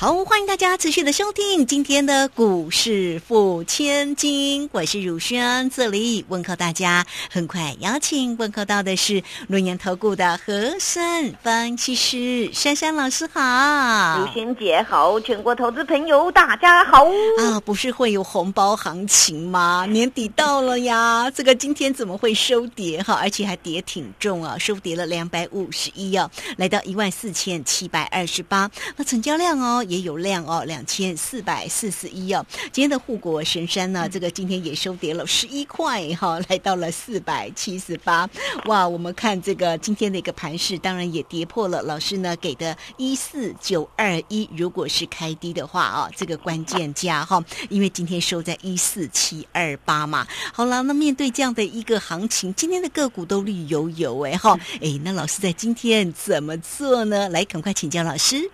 好，欢迎大家持续的收听今天的股市付千金，我是汝轩，这里问候大家。很快邀请问候到的是龙岩投顾的和山分析师珊珊老师，好，汝轩姐好，全国投资朋友大家好啊！不是会有红包行情吗？年底到了呀，这个今天怎么会收跌哈？而且还跌挺重啊，收跌了两百五十一哦，来到一万四千七百二十八，那成交量哦。也有量哦，两千四百四十一哦。今天的护国神山呢，这个今天也收跌了十一块哈，来到了四百七十八。哇，我们看这个今天的一个盘势，当然也跌破了老师呢给的一四九二一。如果是开低的话啊，这个关键价哈，因为今天收在一四七二八嘛。好了，那面对这样的一个行情，今天的个股都绿油油哎哈，哎，那老师在今天怎么做呢？来，赶快请教老师。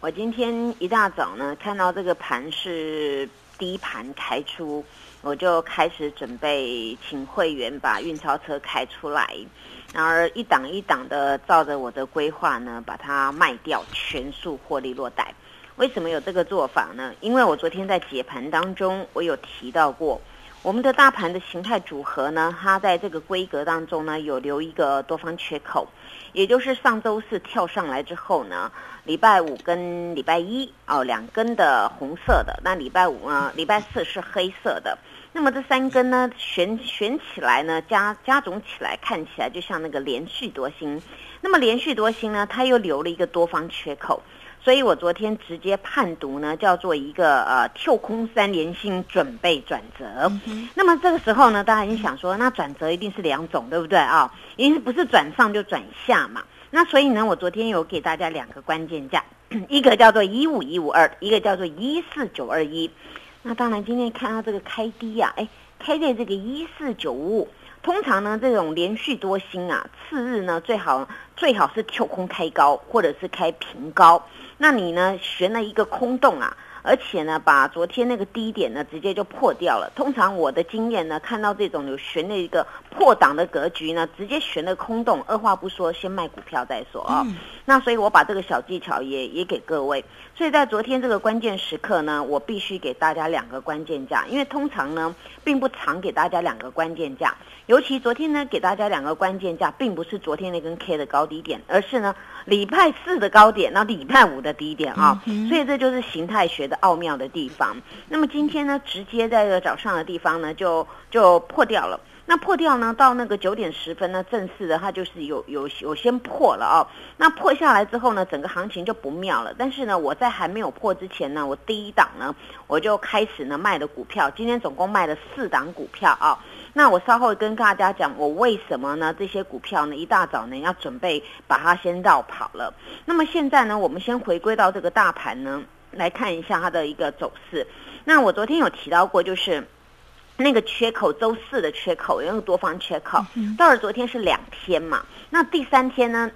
我今天一大早呢，看到这个盘是低盘开出，我就开始准备请会员把运钞车开出来，然而一档一档的照着我的规划呢，把它卖掉，全数获利落袋。为什么有这个做法呢？因为我昨天在解盘当中，我有提到过，我们的大盘的形态组合呢，它在这个规格当中呢，有留一个多方缺口。也就是上周四跳上来之后呢，礼拜五跟礼拜一哦两根的红色的，那礼拜五呢，礼拜四是黑色的。那么这三根呢悬悬起来呢，加加总起来看起来就像那个连续多星。那么连续多星呢，它又留了一个多方缺口。所以我昨天直接判读呢，叫做一个呃跳空三连星准备转折。那么这个时候呢，大家已经想说，那转折一定是两种，对不对啊？因为不是转上就转下嘛。那所以呢，我昨天有给大家两个关键价，一个叫做一五一五二，一个叫做一四九二一。那当然今天看到这个开低呀，哎，开在这个一四九五五。通常呢，这种连续多星啊，次日呢最好最好是跳空开高，或者是开平高。那你呢悬了一个空洞啊，而且呢把昨天那个低点呢直接就破掉了。通常我的经验呢，看到这种有悬的一个破档的格局呢，直接悬的空洞，二话不说先卖股票再说啊。那所以我把这个小技巧也也给各位。所以在昨天这个关键时刻呢，我必须给大家两个关键价，因为通常呢并不常给大家两个关键价。尤其昨天呢，给大家两个关键价，并不是昨天那根 K 的高低点，而是呢礼拜四的高点，那礼拜五的低点啊。所以这就是形态学的奥妙的地方。那么今天呢，直接在这个早上的地方呢，就就破掉了。那破掉呢，到那个九点十分呢，正式的它就是有有有先破了哦。那破下来之后呢，整个行情就不妙了。但是呢，我在还没有破之前呢，我第一档呢，我就开始呢卖的股票，今天总共卖了四档股票啊。那我稍后跟大家讲，我为什么呢？这些股票呢，一大早呢要准备把它先绕跑了。那么现在呢，我们先回归到这个大盘呢，来看一下它的一个走势。那我昨天有提到过，就是那个缺口，周四的缺口，因为多方缺口，到了昨天是两天嘛。那第三天呢，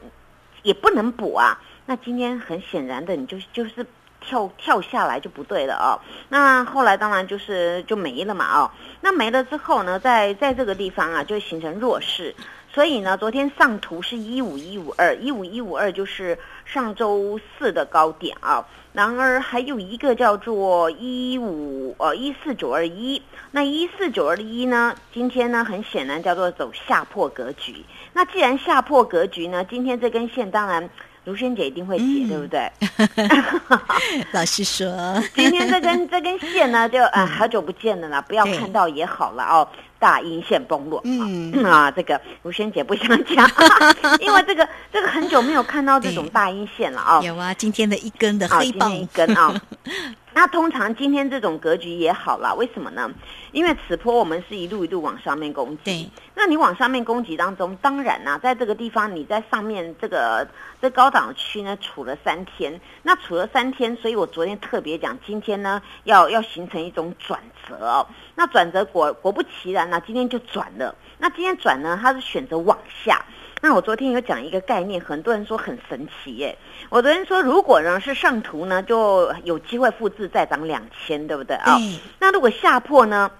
也不能补啊。那今天很显然的，你就就是。跳跳下来就不对了哦，那后来当然就是就没了嘛哦，那没了之后呢，在在这个地方啊就形成弱势，所以呢，昨天上图是一五一五二，一五一五二就是上周四的高点啊，然而还有一个叫做一五呃一四九二一，那一四九二一呢，今天呢很显然叫做走下破格局，那既然下破格局呢，今天这根线当然。卢萱姐一定会解，对不对？老实说，今天这根这根线呢，就啊，好久不见了啦，不要看到也好了哦。大阴线崩落，嗯啊，这个吴萱姐不想讲，因为这个这个很久没有看到这种大阴线了啊。有啊，今天的一根的黑棒一根啊。那通常今天这种格局也好了，为什么呢？因为此波我们是一路一路往上面攻击。那你往上面攻击当中，当然呢，在这个地方你在上面这个这高档区呢处了三天，那处了三天，所以我昨天特别讲，今天呢要要形成一种转折。那转折果果不其然呢，今天就转了。那今天转呢，它是选择往下。那我昨天有讲一个概念，很多人说很神奇耶。我昨天说，如果呢是上图呢，就有机会复制再涨两千，对不对啊？那如果下破呢，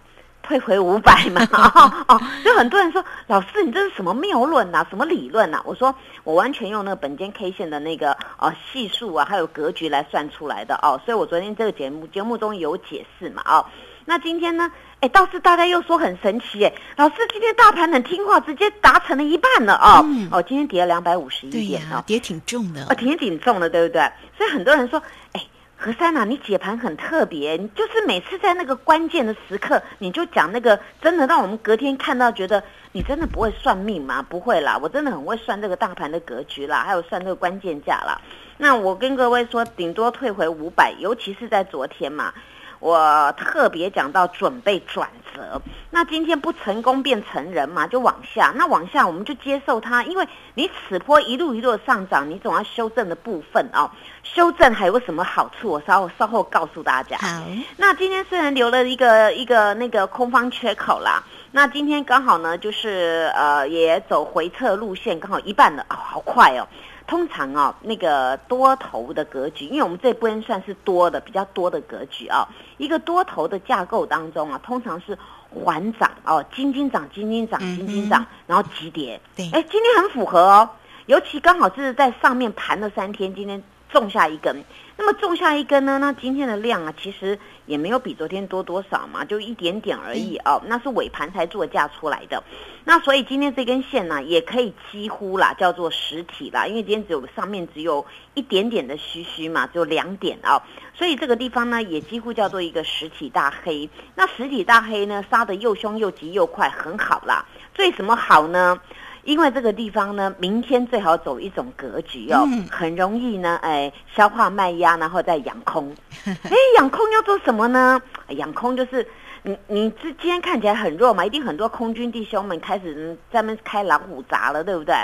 退回五百嘛？哦，就很多人说，老师你这是什么谬论呐？什么理论呐？我说我完全用那个本间 K 线的那个呃系数啊，还有格局来算出来的哦。所以我昨天这个节目节目中有解释嘛？哦，那今天呢？哎，倒是大家又说很神奇哎，老师今天大盘很听话，直接达成了一半了啊！哦，今天跌了两百五十一点啊，跌挺重的，哦，跌挺重的，对不对？所以很多人说，哎，何山呐，你解盘很特别，你就是每次在那个关键的时刻，你就讲那个真的让我们隔天看到，觉得你真的不会算命吗？不会啦，我真的很会算这个大盘的格局啦，还有算这个关键价啦。那我跟各位说，顶多退回五百，尤其是在昨天嘛。我特别讲到准备转折，那今天不成功变成人嘛，就往下。那往下我们就接受它，因为你此波一路一路的上涨，你总要修正的部分哦。修正还有什么好处？我稍稍后告诉大家。好，那今天虽然留了一个一个那个空方缺口啦，那今天刚好呢，就是呃也走回撤路线，刚好一半的哦，好快哦。通常啊，那个多头的格局，因为我们这波算是多的，比较多的格局啊。一个多头的架构当中啊，通常是缓涨哦，金金涨，金金涨，金金涨，然后急跌。对，哎，今天很符合哦，尤其刚好是在上面盘了三天，今天种下一根。那么种下一根呢？那今天的量啊，其实也没有比昨天多多少嘛，就一点点而已哦。那是尾盘才做价出来的。那所以今天这根线呢，也可以几乎啦叫做实体啦，因为今天只有上面只有一点点的虚虚嘛，只有两点啊。所以这个地方呢，也几乎叫做一个实体大黑。那实体大黑呢，杀的又凶又急又快，很好啦。最什么好呢？因为这个地方呢，明天最好走一种格局哦，很容易呢，哎，消化卖压，然后再养空。哎，养空要做什么呢？养空就是你你这今天看起来很弱嘛，一定很多空军弟兄们开始在那开老虎闸了，对不对？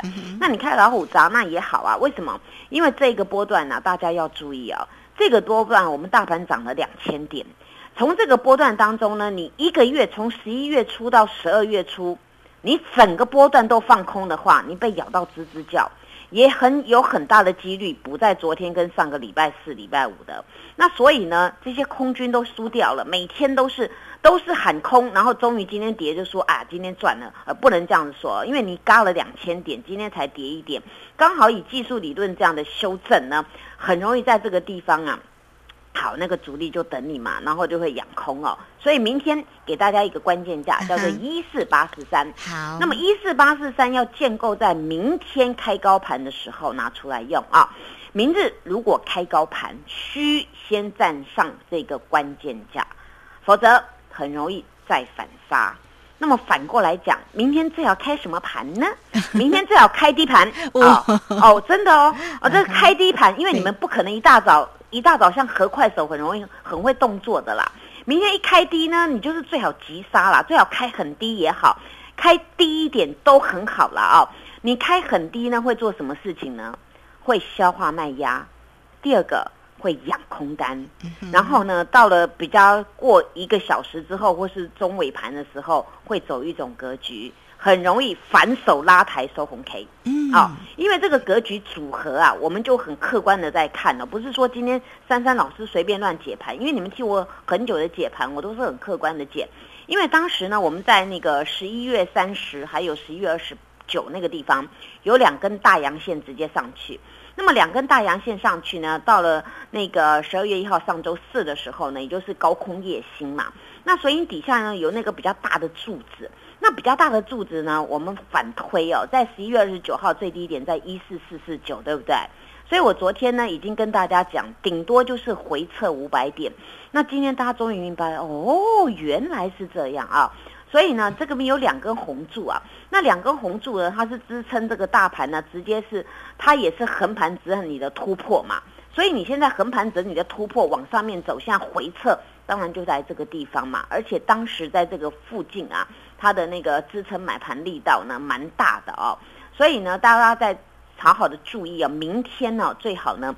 那你开老虎闸那也好啊，为什么？因为这个波段呢，大家要注意哦，这个波段我们大盘涨了两千点，从这个波段当中呢，你一个月从十一月初到十二月初。你整个波段都放空的话，你被咬到吱吱叫，也很有很大的几率不在昨天跟上个礼拜四、礼拜五的。那所以呢，这些空军都输掉了，每天都是都是喊空，然后终于今天跌就说啊，今天赚了，呃，不能这样子说，因为你嘎了两千点，今天才跌一点，刚好以技术理论这样的修正呢，很容易在这个地方啊。好，那个主力就等你嘛，然后就会养空哦。所以明天给大家一个关键价，叫做一四八四三。好，那么一四八四三要建构在明天开高盘的时候拿出来用啊。明日如果开高盘，需先站上这个关键价，否则很容易再反杀。那么反过来讲，明天最好开什么盘呢？明天最好开低盘哦哦，真的哦哦，这开低盘，因为你们不可能一大早。一大早像合快手很容易很会动作的啦，明天一开低呢，你就是最好急杀啦，最好开很低也好，开低一点都很好了啊。你开很低呢，会做什么事情呢？会消化卖压，第二个会养空单，然后呢，到了比较过一个小时之后，或是中尾盘的时候，会走一种格局。很容易反手拉抬收红 K，嗯，好，因为这个格局组合啊，我们就很客观的在看了，不是说今天珊珊老师随便乱解盘，因为你们听我很久的解盘，我都是很客观的解，因为当时呢，我们在那个十一月三十还有十一月二十九那个地方有两根大阳线直接上去，那么两根大阳线上去呢，到了那个十二月一号上周四的时候呢，也就是高空夜星嘛，那所以底下呢有那个比较大的柱子。那比较大的柱子呢，我们反推哦，在十一月二十九号最低点在一四四四九，对不对？所以我昨天呢已经跟大家讲，顶多就是回撤五百点。那今天大家终于明白哦，原来是这样啊！所以呢，这个边有两根红柱啊，那两根红柱呢，它是支撑这个大盘呢，直接是它也是横盘指你的突破嘛。所以你现在横盘整理的突破往上面走，现在回撤，当然就在这个地方嘛。而且当时在这个附近啊。它的那个支撑买盘力道呢，蛮大的哦，所以呢，大家在好好的注意啊，明天呢最好呢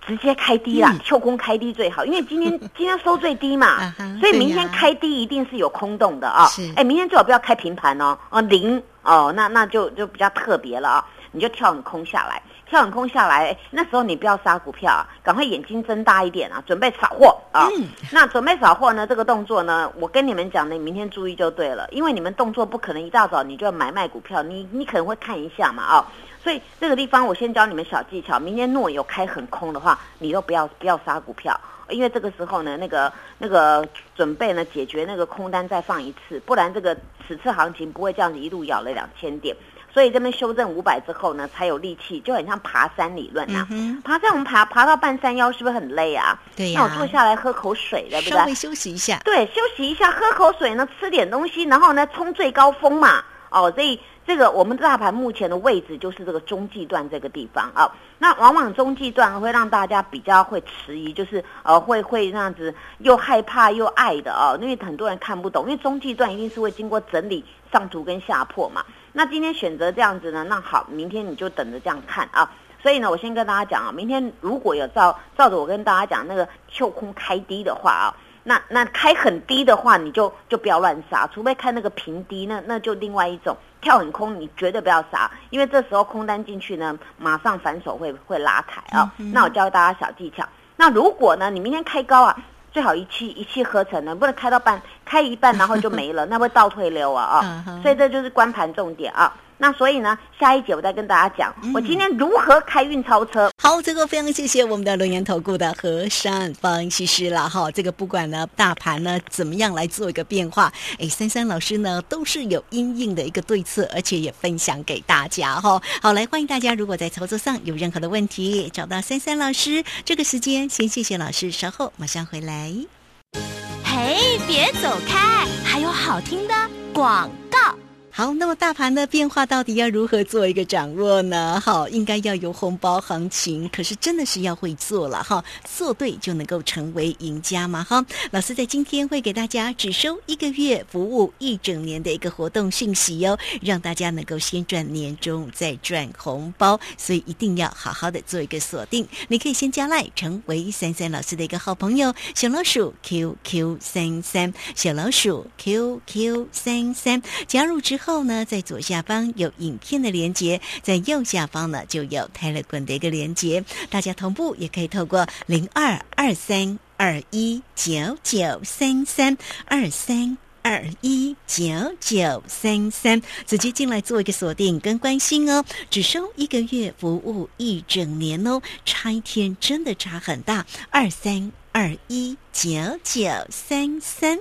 直接开低啦，跳空开低最好，因为今天 今天收最低嘛，所以明天开低一定是有空洞的啊。哎，明天最好不要开平盘哦，哦零哦，那那就就比较特别了啊，你就跳很空下来。跳很空下来，那时候你不要杀股票啊，赶快眼睛睁大一点啊，准备扫货啊。那准备扫货呢，这个动作呢，我跟你们讲，你明天注意就对了，因为你们动作不可能一大早你就要买卖股票，你你可能会看一下嘛啊。所以这个地方我先教你们小技巧，明天若有开很空的话，你都不要不要杀股票，因为这个时候呢，那个那个准备呢解决那个空单再放一次，不然这个此次行情不会这样子一路咬了两千点。所以这边修正五百之后呢，才有力气，就很像爬山理论呐。爬山我们爬爬到半山腰，是不是很累啊？对呀。那我坐下来喝口水，对不对？稍微休息一下。对，休息一下，喝口水呢，吃点东西，然后呢，冲最高峰嘛。哦，所以这个我们大盘目前的位置就是这个中继段这个地方啊。那往往中继段会让大家比较会迟疑，就是呃会会那样子又害怕又爱的哦，因为很多人看不懂，因为中继段一定是会经过整理上图跟下破嘛。那今天选择这样子呢？那好，明天你就等着这样看啊。所以呢，我先跟大家讲啊，明天如果有照照着我跟大家讲那个跳空开低的话啊，那那开很低的话，你就就不要乱杀，除非看那个平低，那那就另外一种跳很空，你绝对不要杀，因为这时候空单进去呢，马上反手会会拉开啊。那我教大家小技巧。那如果呢，你明天开高啊？最好一气一气呵成的，不能开到半，开一半然后就没了，那会倒退流啊啊！所以这就是关盘重点啊。那所以呢，下一节我再跟大家讲，我今天如何开运钞车。好，这个非常谢谢我们的龙岩投顾的何山分析师了哈。这个不管呢大盘呢怎么样来做一个变化，哎，珊珊老师呢都是有阴应的一个对策，而且也分享给大家哈。好，来欢迎大家，如果在操作上有任何的问题，找到珊珊老师。这个时间先谢谢老师，稍后马上回来。嘿，别走开，还有好听的广告。好，那么大盘的变化到底要如何做一个掌握呢？好，应该要有红包行情，可是真的是要会做了哈，做对就能够成为赢家嘛哈。老师在今天会给大家只收一个月，服务一整年的一个活动信息哦，让大家能够先赚年终再赚红包，所以一定要好好的做一个锁定。你可以先加赖成为三三老师的一个好朋友，小老鼠 QQ 三三，小老鼠 QQ 三三，加入之后。后呢，在左下方有影片的连接，在右下方呢就有泰勒滚的一个连接，大家同步也可以透过零二二三二一九九三三二三二一九九三三直接进来做一个锁定跟关心哦，只收一个月，服务一整年哦，差一天真的差很大，二三二一九九三三。